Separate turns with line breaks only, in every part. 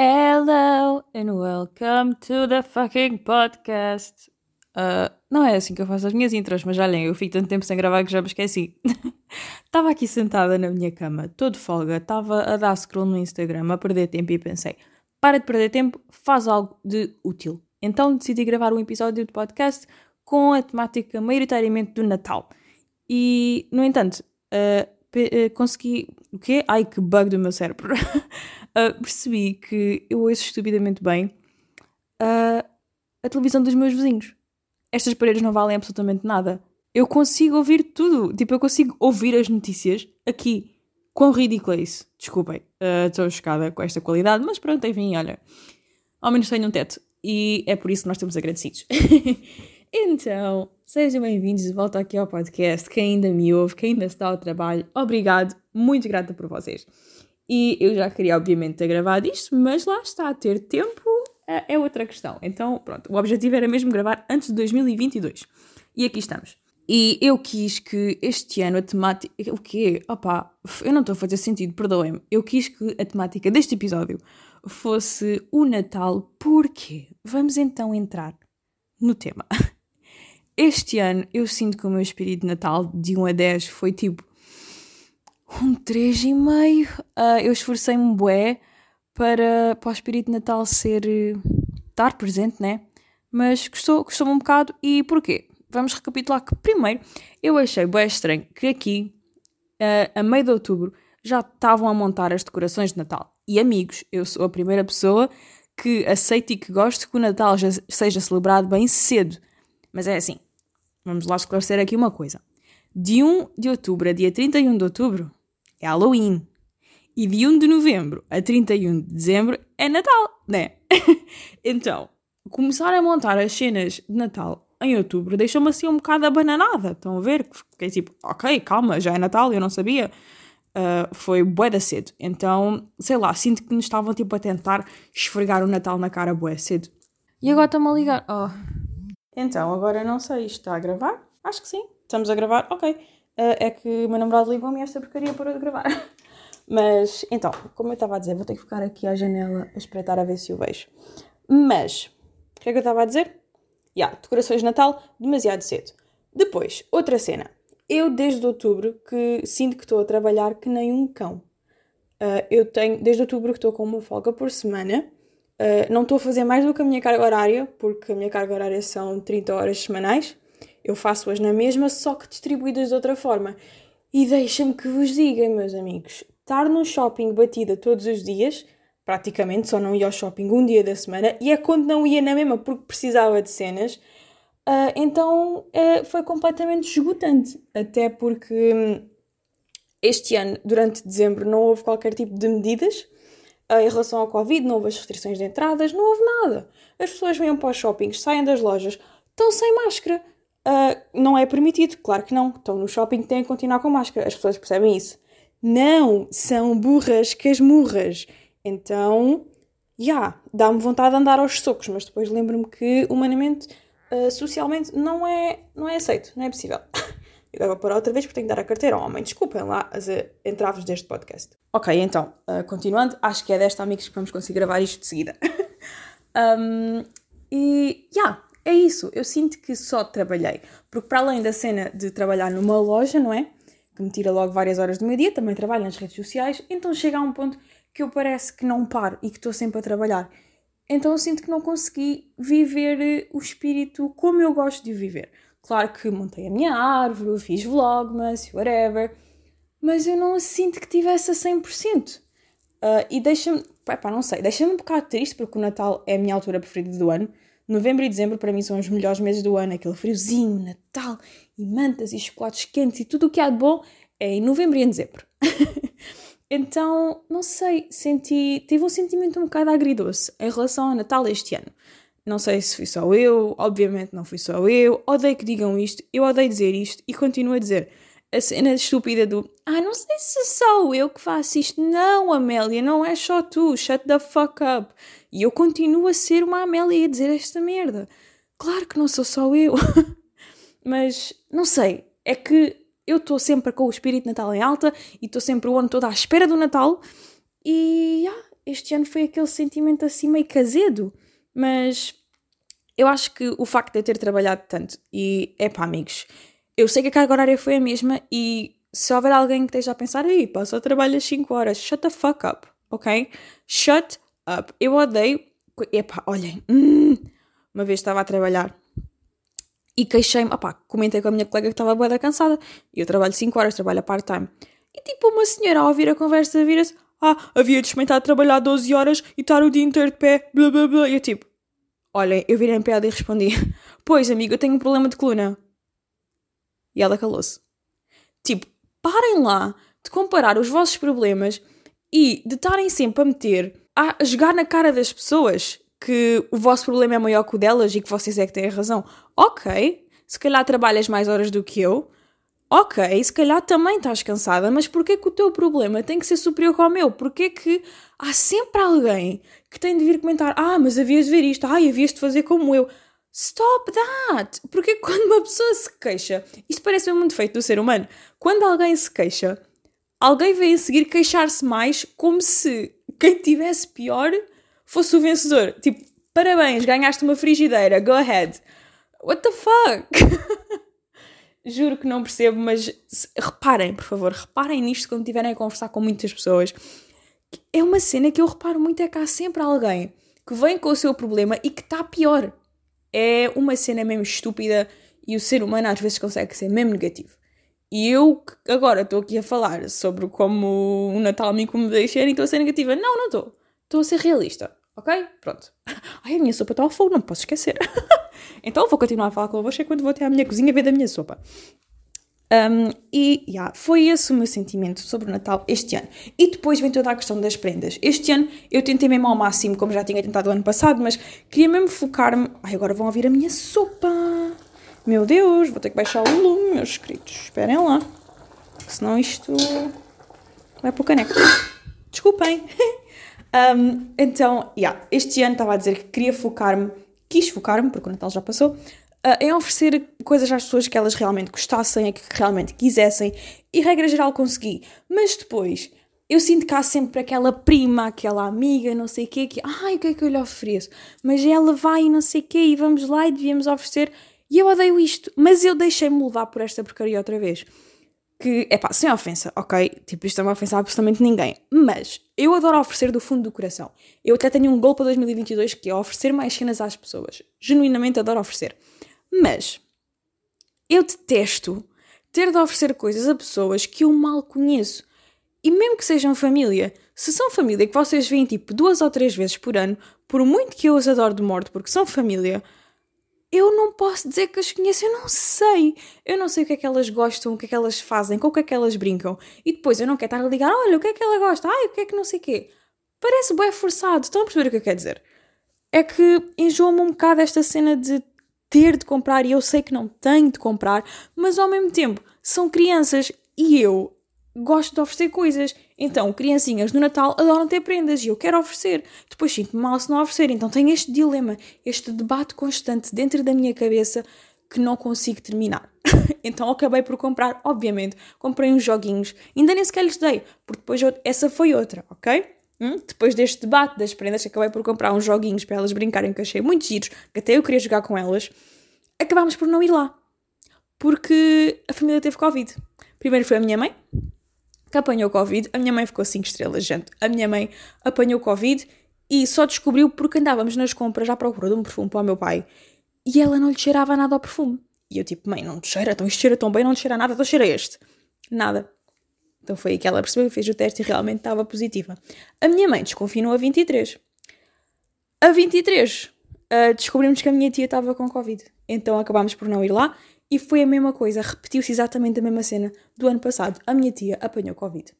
Hello and welcome to the fucking podcast. Uh, não é assim que eu faço as minhas intros, mas olhem, eu fico tanto tempo sem gravar que já me esqueci. Estava aqui sentada na minha cama, todo folga, estava a dar scroll no Instagram, a perder tempo e pensei: para de perder tempo, faz algo de útil. Então decidi gravar um episódio de podcast com a temática maioritariamente do Natal. E, no entanto, uh, consegui. O quê? Ai, que bug do meu cérebro! uh, percebi que eu ouço estupidamente bem a televisão dos meus vizinhos. Estas paredes não valem absolutamente nada. Eu consigo ouvir tudo. Tipo, eu consigo ouvir as notícias aqui. Quão ridículo é isso? Desculpem, estou uh, chocada com esta qualidade, mas pronto, enfim, olha. Ao menos tenho um teto. E é por isso que nós estamos agradecidos. então, sejam bem-vindos de volta aqui ao podcast. Quem ainda me ouve, quem ainda está ao trabalho, obrigado, muito grata por vocês. E eu já queria, obviamente, ter gravado isto, mas lá está, ter tempo é, é outra questão. Então, pronto, o objetivo era mesmo gravar antes de 2022. E aqui estamos. E eu quis que este ano a temática. O quê? Opa, eu não estou a fazer sentido, perdoem-me. Eu quis que a temática deste episódio fosse o Natal. Porquê? Vamos então entrar no tema. Este ano eu sinto que o meu espírito de Natal de 1 a 10 foi tipo um 3,5. Uh, eu esforcei-me bué para, para o espírito de Natal ser. estar presente, né? Mas gostou, gostou-me um bocado. E porquê? Vamos recapitular que, primeiro, eu achei bem estranho que aqui, uh, a meio de outubro, já estavam a montar as decorações de Natal. E amigos, eu sou a primeira pessoa que aceito e que gosto que o Natal já seja celebrado bem cedo. Mas é assim, vamos lá esclarecer aqui uma coisa. De 1 de outubro a dia 31 de outubro é Halloween. E de 1 de novembro a 31 de dezembro é Natal, né? então, começar a montar as cenas de Natal em outubro deixou-me assim um bocado abananada. Estão a ver? Fiquei tipo, ok, calma, já é Natal, eu não sabia. Uh, foi bué da cedo. Então, sei lá, sinto que nos estavam tipo a tentar esfregar o Natal na cara bué cedo. E agora estão-me a ligar. Oh. Então, agora não sei, isto está a gravar? Acho que sim. Estamos a gravar? Ok. Uh, é que o meu namorado ligou-me esta porcaria de gravar. Mas, então, como eu estava a dizer, vou ter que ficar aqui à janela a espreitar a ver se o vejo. Mas, o que é que eu estava a dizer? Yeah, decorações de Natal, demasiado cedo. Depois, outra cena. Eu, desde outubro, que sinto que estou a trabalhar que nem um cão. Uh, eu tenho, desde outubro, que estou com uma folga por semana. Uh, não estou a fazer mais do que a minha carga horária, porque a minha carga horária são 30 horas semanais. Eu faço-as na mesma, só que distribuídas de outra forma. E deixa-me que vos diga, meus amigos, estar num shopping batida todos os dias, praticamente só não ia ao shopping um dia da semana, e é quando não ia na mesma porque precisava de cenas, Uh, então uh, foi completamente esgotante, até porque hum, este ano, durante dezembro, não houve qualquer tipo de medidas em relação ao Covid, não houve as restrições de entradas, não houve nada. As pessoas vêm para os shoppings, saem das lojas, estão sem máscara. não é permitido, claro que não. Estão no shopping, têm que continuar com máscara. As pessoas percebem isso. Não, são burras que as murras. Então, já, yeah, dá-me vontade de andar aos socos, mas depois lembro-me que, humanamente, uh, socialmente não é, não é aceito, não é possível. Vou parar outra vez porque tenho que dar a carteira ao homem. Desculpem lá as uh, entraves deste podcast. Ok, então, uh, continuando, acho que é desta, amigos, que vamos conseguir gravar isto de seguida. um, e, já, yeah, é isso. Eu sinto que só trabalhei. Porque para além da cena de trabalhar numa loja, não é? Que me tira logo várias horas do meu dia, também trabalho nas redes sociais, então chega a um ponto que eu parece que não paro e que estou sempre a trabalhar. Então eu sinto que não consegui viver eh, o espírito como eu gosto de viver. Claro que montei a minha árvore, fiz vlogmas, whatever, mas eu não sinto que tivesse a 100%. Uh, ah, e deixa-me, pá, não sei, deixa-me um bocado triste porque o Natal é a minha altura preferida do ano. Novembro e dezembro para mim são os melhores meses do ano, aquele friozinho, Natal e mantas e chocolates quentes e tudo o que há de bom é em novembro e em dezembro. Então, não sei, senti. Tive um sentimento um bocado agridoce em relação ao Natal este ano. Não sei se fui só eu, obviamente não fui só eu. Odeio que digam isto, eu odeio dizer isto e continuo a dizer. A cena estúpida do Ah, não sei se sou eu que faço isto. Não, Amélia, não é só tu. Shut the fuck up. E eu continuo a ser uma Amélia a dizer esta merda. Claro que não sou só eu. Mas, não sei. É que eu estou sempre com o espírito Natal em alta e estou sempre o ano todo à espera do Natal. E este ano foi aquele sentimento assim meio casedo. Mas eu acho que o facto de eu ter trabalhado tanto e é pá, amigos, eu sei que a carga horária foi a mesma e se houver alguém que esteja a pensar aí, pá, só trabalhas 5 horas, shut the fuck up, ok? Shut up. Eu odeio. Epá, olhem, hum, uma vez estava a trabalhar e queixei-me, opá, comentei com a minha colega que estava boa cansada. E eu trabalho 5 horas, trabalho a part-time. E tipo, uma senhora ao ouvir a conversa vira-se, ah, havia de experimentar trabalhar 12 horas e estar o dia inteiro de pé, blá blá blá. E eu tipo, olhem, eu virei em piada e respondi, pois amigo, eu tenho um problema de coluna. E ela calou-se. Tipo, parem lá de comparar os vossos problemas e de estarem sempre a meter, a jogar na cara das pessoas que o vosso problema é maior que o delas e que vocês é que têm a razão. Ok, se calhar trabalhas mais horas do que eu. Ok, se calhar também estás cansada, mas porquê que o teu problema tem que ser superior ao meu? Porquê que há sempre alguém que tem de vir comentar ah, mas havias de ver isto, ah, havias de fazer como eu. Stop that! Porque quando uma pessoa se queixa, isto parece muito feito do ser humano, quando alguém se queixa, alguém vem a seguir queixar-se mais como se quem tivesse pior fosse o vencedor. Tipo, parabéns, ganhaste uma frigideira, go ahead. What the fuck? Juro que não percebo, mas reparem, por favor, reparem nisto quando estiverem a conversar com muitas pessoas. É uma cena que eu reparo muito, é que há sempre alguém que vem com o seu problema e que está pior. É uma cena mesmo estúpida e o ser humano às vezes consegue ser mesmo negativo. E eu agora estou aqui a falar sobre como o Natal me deixa e estou a ser negativa. Não, não estou. Estou a ser realista. Ok? Pronto. Ai, a minha sopa está ao fogo, não posso esquecer. então vou continuar a falar convosco enquanto vou até à minha cozinha ver da minha sopa. Um, e yeah, foi esse o meu sentimento sobre o Natal este ano. E depois vem toda a questão das prendas. Este ano eu tentei mesmo ao máximo, como já tinha tentado o ano passado, mas queria mesmo focar-me. Ai, agora vão ouvir a minha sopa. Meu Deus, vou ter que baixar o volume, meus queridos. Esperem lá. Senão isto vai para o caneco. Desculpem. um, então, yeah, este ano estava a dizer que queria focar-me, quis focar-me, porque o Natal já passou, uh, em oferecer coisas às pessoas que elas realmente gostassem, que realmente quisessem, e regra geral consegui. Mas depois, eu sinto que há sempre aquela prima, aquela amiga, não sei o quê, que, ai, o que é que eu lhe ofereço? Mas ela vai e não sei o quê, e vamos lá e devíamos oferecer. E eu odeio isto, mas eu deixei-me levar por esta porcaria outra vez. Que, é pá, sem ofensa, ok? Tipo, isto é uma ofensa a absolutamente ninguém. Mas eu adoro oferecer do fundo do coração. Eu até tenho um gol para 2022 que é oferecer mais cenas às pessoas. Genuinamente adoro oferecer. Mas eu detesto ter de oferecer coisas a pessoas que eu mal conheço. E mesmo que sejam família, se são família que vocês veem tipo duas ou três vezes por ano, por muito que eu os adoro de morte porque são família, eu não posso dizer que as conheço, eu não sei. Eu não sei o que é que elas gostam, o que é que elas fazem, com o que é que elas brincam. E depois eu não quero estar a ligar, olha, o que é que ela gosta, ai, o que é que não sei o quê. Parece bem forçado, estão a perceber o que eu quero dizer? É que enjoa-me um bocado esta cena de ter de comprar e eu sei que não tenho de comprar, mas ao mesmo tempo são crianças e eu gosto de oferecer coisas. Então, criancinhas no Natal adoram ter prendas e eu quero oferecer. Depois sinto-me mal se não oferecer. Então, tenho este dilema, este debate constante dentro da minha cabeça que não consigo terminar. então, acabei por comprar, obviamente, comprei uns joguinhos. Ainda nem sequer lhes dei, porque depois essa foi outra, ok? Hum? Depois deste debate das prendas, acabei por comprar uns joguinhos para elas brincarem, que achei muito giros, que até eu queria jogar com elas. Acabámos por não ir lá, porque a família teve Covid. Primeiro foi a minha mãe, que apanhou Covid. A minha mãe ficou 5 estrelas, gente. A minha mãe apanhou Covid e só descobriu porque andávamos nas compras à procura de um perfume para o meu pai e ela não lhe cheirava nada ao perfume. E eu, tipo, mãe, não te cheira, então isto cheira tão bem, não te cheira nada, então cheira este. Nada. Então foi aí que ela percebeu, fez o teste e realmente estava positiva. A minha mãe desconfinou a 23. A 23, uh, descobrimos que a minha tia estava com Covid. Então acabámos por não ir lá e foi a mesma coisa, repetiu-se exatamente a mesma cena do ano passado. A minha tia apanhou Covid.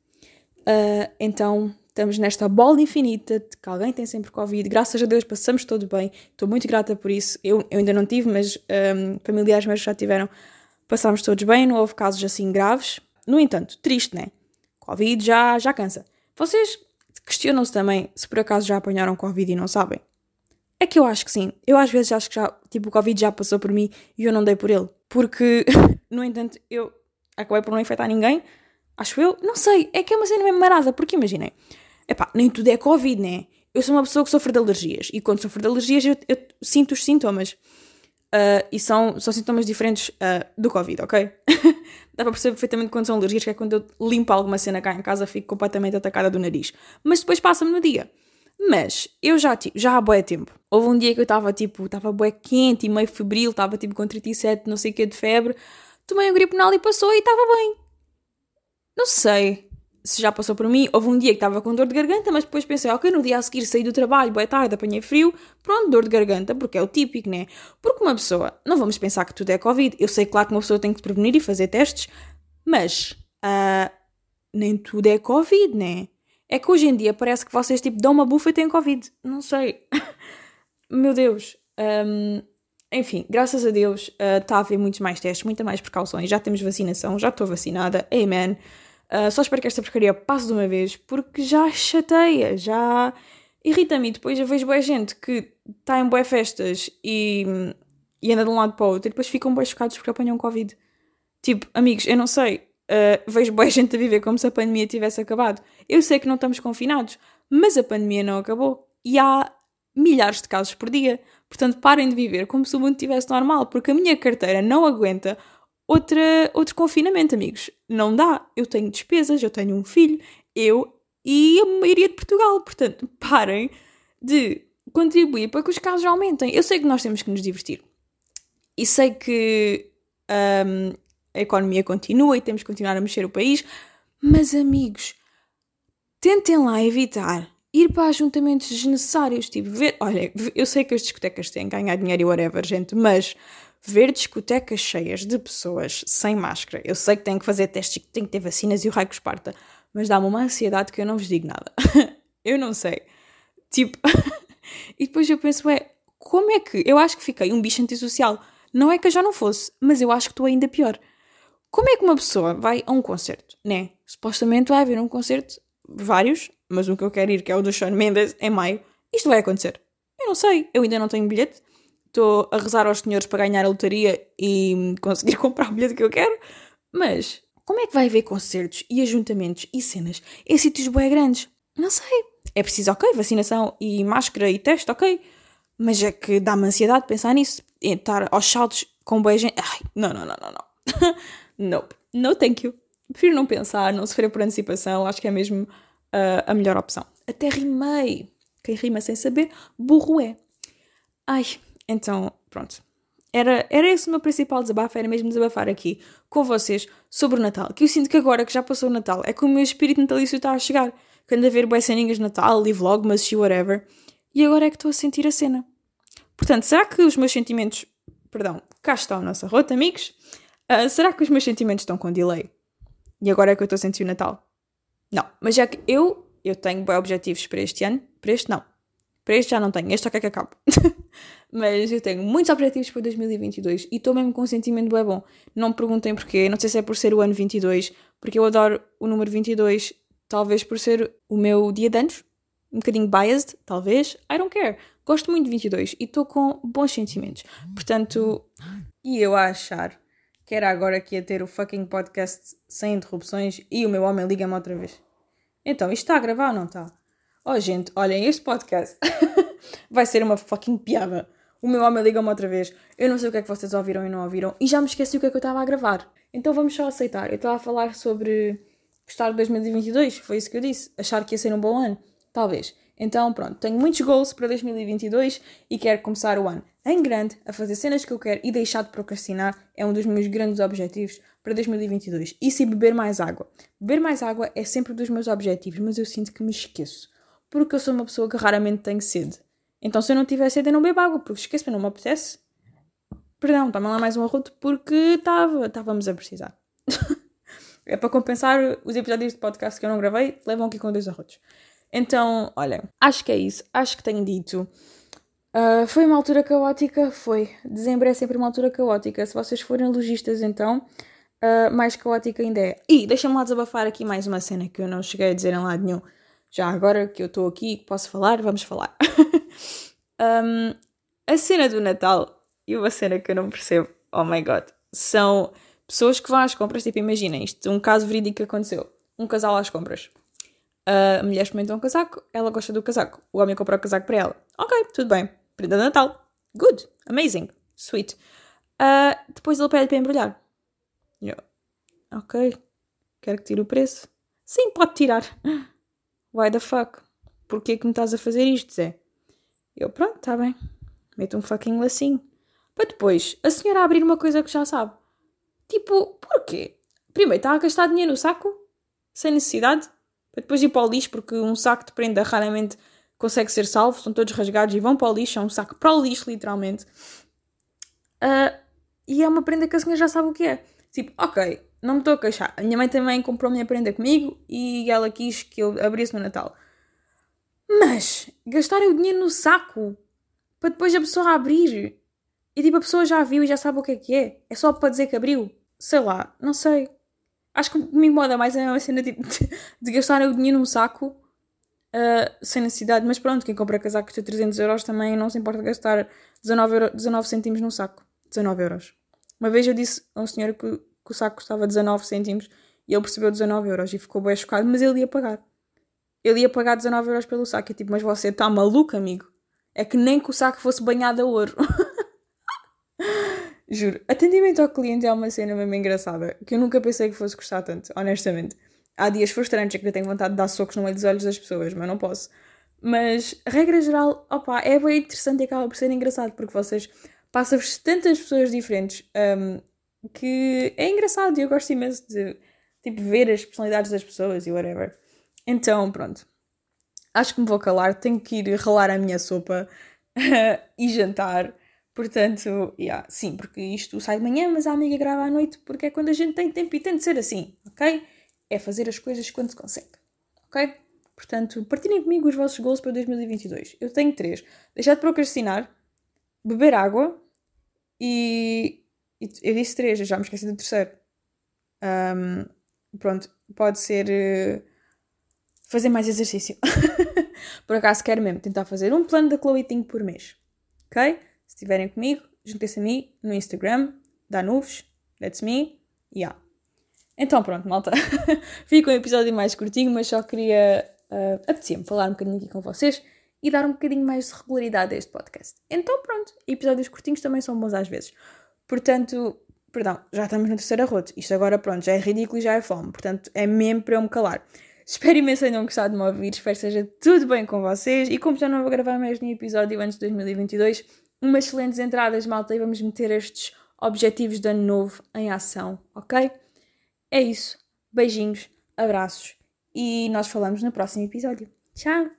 Uh, então estamos nesta bola infinita de que alguém tem sempre Covid. Graças a Deus passamos todos bem. Estou muito grata por isso. Eu, eu ainda não tive, mas um, familiares meus já tiveram. Passámos todos bem, não houve casos assim graves. No entanto, triste, né? Covid já, já cansa. Vocês questionam-se também se por acaso já apanharam Covid e não sabem? É que eu acho que sim. Eu às vezes acho que já, tipo, o Covid já passou por mim e eu não dei por ele. Porque, no entanto, eu acabei por não infectar ninguém. Acho eu. Não sei. É que é uma cena mesmo marada. Porque imaginem. epá, nem tudo é Covid, né? Eu sou uma pessoa que sofre de alergias e quando sofro de alergias eu, eu sinto os sintomas. Uh, e são, são sintomas diferentes uh, do Covid, ok? Dá para perceber perfeitamente quando são alergias, que é quando eu limpo alguma cena cá em casa, fico completamente atacada do nariz. Mas depois passa-me no dia. Mas eu já, tipo, já há bué tempo. Houve um dia que eu estava tipo, estava bué quente e meio febril, estava tipo com 37, não sei o que de febre. Tomei um griponal e passou e estava bem. Não sei se já passou por mim. Houve um dia que estava com dor de garganta, mas depois pensei, ok, no dia a seguir saí do trabalho, boa tarde, apanhei frio, pronto, dor de garganta, porque é o típico, né? Porque uma pessoa, não vamos pensar que tudo é Covid. Eu sei, claro, que uma pessoa tem que prevenir e fazer testes, mas uh, nem tudo é Covid, né? É que hoje em dia parece que vocês tipo dão uma bufa e têm Covid. Não sei. Meu Deus. Um, enfim, graças a Deus está uh, a haver muitos mais testes, muitas mais precauções. Já temos vacinação, já estou vacinada. Amen. Uh, só espero que esta porcaria passe de uma vez, porque já chateia, já irrita-me. Depois eu vejo boa gente que está em boas festas e, e anda de um lado para o outro e depois ficam bem chocados porque apanham Covid. Tipo, amigos, eu não sei. Uh, vejo boa gente a viver como se a pandemia tivesse acabado. Eu sei que não estamos confinados, mas a pandemia não acabou. E há milhares de casos por dia. Portanto, parem de viver como se o mundo estivesse normal, porque a minha carteira não aguenta outra, outro confinamento, amigos. Não dá. Eu tenho despesas, eu tenho um filho, eu e a maioria de Portugal. Portanto, parem de contribuir para que os casos aumentem. Eu sei que nós temos que nos divertir. E sei que um, a economia continua e temos que continuar a mexer o país. Mas, amigos, tentem lá evitar ir para ajuntamentos desnecessários. Tipo, ver. Olha, eu sei que as discotecas têm que ganhar dinheiro e whatever, gente, mas ver discotecas cheias de pessoas sem máscara. Eu sei que têm que fazer testes que têm que ter vacinas e o raio que esparta, mas dá-me uma ansiedade que eu não vos digo nada. eu não sei. Tipo. e depois eu penso, é, como é que. Eu acho que fiquei um bicho antissocial. Não é que eu já não fosse, mas eu acho que estou ainda pior. Como é que uma pessoa vai a um concerto, né? Supostamente vai haver um concerto, vários, mas o que eu quero ir, que é o do Shawn Mendes, em maio. Isto vai acontecer. Eu não sei, eu ainda não tenho bilhete, estou a rezar aos senhores para ganhar a lotaria e conseguir comprar o bilhete que eu quero, mas como é que vai haver concertos e ajuntamentos e cenas em sítios bem grandes? Não sei. É preciso, ok, vacinação e máscara e teste, ok. Mas é que dá-me ansiedade pensar nisso. Estar aos saltos com boa gente. Ai, não, não, não, não, não. nope. No thank you. Prefiro não pensar, não sofrer por antecipação. Acho que é mesmo uh, a melhor opção. Até rimei. Quem rima sem saber, burro é. Ai, então, pronto. Era, era esse o meu principal desabafo, era mesmo desabafar aqui com vocês sobre o Natal. Que eu sinto que agora que já passou o Natal, é que o meu espírito natalício está a chegar. Que ando a ver boas ceninhas de Natal e vlogmas e whatever. E agora é que estou a sentir a cena. Portanto, será que os meus sentimentos. Perdão, cá está o nosso arroto, amigos. Uh, será que os meus sentimentos estão com delay? E agora é que eu estou a sentir o Natal? Não, mas já que eu, eu tenho bons objetivos para este ano, para este não. Para este já não tenho, este só quer que acabe. Mas eu tenho muitos objetivos para 2022 e estou mesmo com um sentimento bem bom. Não me perguntem porquê, não sei se é por ser o ano 22, porque eu adoro o número 22, talvez por ser o meu dia de anos, um bocadinho biased, talvez, I don't care. Gosto muito de 22 e estou com bons sentimentos. Portanto, e eu a achar que era agora que ia ter o fucking podcast sem interrupções e o meu homem liga-me outra vez. Então, isto está a gravar ou não está? Oh, gente, olhem, este podcast vai ser uma fucking piada. O meu homem liga-me outra vez. Eu não sei o que é que vocês ouviram e não ouviram. E já me esqueci o que é que eu estava a gravar. Então vamos só aceitar. Eu estava a falar sobre gostar de 2022. Foi isso que eu disse. Achar que ia ser um bom ano. Talvez. Então pronto. Tenho muitos goals para 2022 e quero começar o ano em grande, a fazer cenas que eu quero e deixar de procrastinar. É um dos meus grandes objetivos para 2022. Isso e beber mais água. Beber mais água é sempre um dos meus objetivos, mas eu sinto que me esqueço. Porque eu sou uma pessoa que raramente tem sede. Então, se eu não tiver sede, eu não bebo água, porque esqueço-me, não me apetece. Perdão, toma lá mais um arroto porque estávamos a precisar. é para compensar os episódios de podcast que eu não gravei, levam aqui com dois arrotos. Então, olha, acho que é isso. Acho que tenho dito. Uh, foi uma altura caótica? Foi. Dezembro é sempre uma altura caótica. Se vocês forem lojistas, então, uh, mais caótica ainda é. E deixa-me lá desabafar aqui mais uma cena que eu não cheguei a dizer em lado nenhum. Já agora que eu estou aqui e posso falar, vamos falar. um, a cena do Natal e uma cena que eu não percebo, oh my god, são pessoas que vão às compras, tipo, imaginem isto, um caso verídico que aconteceu. Um casal às compras. A mulher experimentou um casaco, ela gosta do casaco. O homem comprou o casaco para ela. Ok, tudo bem. Prenda de Natal. Good. Amazing. Sweet. Uh, depois ele pede para embrulhar. Eu, ok. Quero que tire o preço. Sim, pode tirar. Why the fuck? Porquê que me estás a fazer isto, Zé? Eu, pronto, tá bem. Meto um fucking lacinho. Para depois a senhora abrir uma coisa que já sabe. Tipo, porquê? Primeiro, está a gastar dinheiro no saco? Sem necessidade? Para depois ir para o lixo, porque um saco de prenda raramente consegue ser salvo, são todos rasgados e vão para o lixo, é um saco para o lixo, literalmente. Uh, e é uma prenda que a senhora já sabe o que é. Tipo, ok, não me estou a queixar. A minha mãe também comprou a minha prenda comigo e ela quis que eu abrisse no Natal. Mas gastarem o dinheiro no saco para depois a pessoa abrir e tipo a pessoa já viu e já sabe o que é que é. É só para dizer que abriu. Sei lá, não sei. Acho que me incomoda mais a mesma cena tipo, de gastarem o dinheiro num saco uh, sem necessidade. Mas pronto, quem compra casacos de 300 euros também não se importa gastar 19, euro, 19 cêntimos num saco. 19 euros. Uma vez eu disse a um senhor que que o saco custava 19 cêntimos e ele percebeu 19 euros e ficou bem chocado, mas ele ia pagar. Ele ia pagar 19 euros pelo saco. E tipo, mas você está maluco, amigo? É que nem que o saco fosse banhado a ouro. Juro. Atendimento ao cliente é uma cena mesmo engraçada que eu nunca pensei que fosse custar tanto, honestamente. Há dias frustrantes é que eu tenho vontade de dar socos no meio dos olhos das pessoas, mas não posso. Mas, regra geral, opa, é bem interessante e acaba por ser engraçado porque vocês passam-vos tantas pessoas diferentes um, que é engraçado e eu gosto imenso de tipo, ver as personalidades das pessoas e whatever. Então, pronto. Acho que me vou calar, tenho que ir ralar a minha sopa e jantar. Portanto, yeah, sim, porque isto sai de manhã, mas a amiga grava à noite porque é quando a gente tem tempo e tem de ser assim, ok? É fazer as coisas quando se consegue, ok? Portanto, partilhem comigo os vossos goals para 2022. Eu tenho três: deixar de procrastinar, beber água e eu disse três, já me esqueci do terceiro. Um, pronto, pode ser uh, fazer mais exercício. por acaso quero mesmo tentar fazer um plano da Chloe Ting por mês. Ok? Se estiverem comigo, juntem-se a mim no Instagram, dá nuvens, that's me, yeah. Então pronto, malta. Fica um episódio mais curtinho, mas só queria. Uh, apetecia-me falar um bocadinho aqui com vocês e dar um bocadinho mais de regularidade a este podcast. Então pronto, episódios curtinhos também são bons às vezes. Portanto, perdão, já estamos no terceiro arroto. Isto agora, pronto, já é ridículo e já é fome. Portanto, é mesmo para eu me calar. Espero imenso tenham gostado de me ouvir. Espero que seja tudo bem com vocês. E como já não vou gravar mais nenhum episódio antes de 2022, umas excelentes entradas, malta, e vamos meter estes objetivos de ano novo em ação, ok? É isso. Beijinhos, abraços e nós falamos no próximo episódio. Tchau!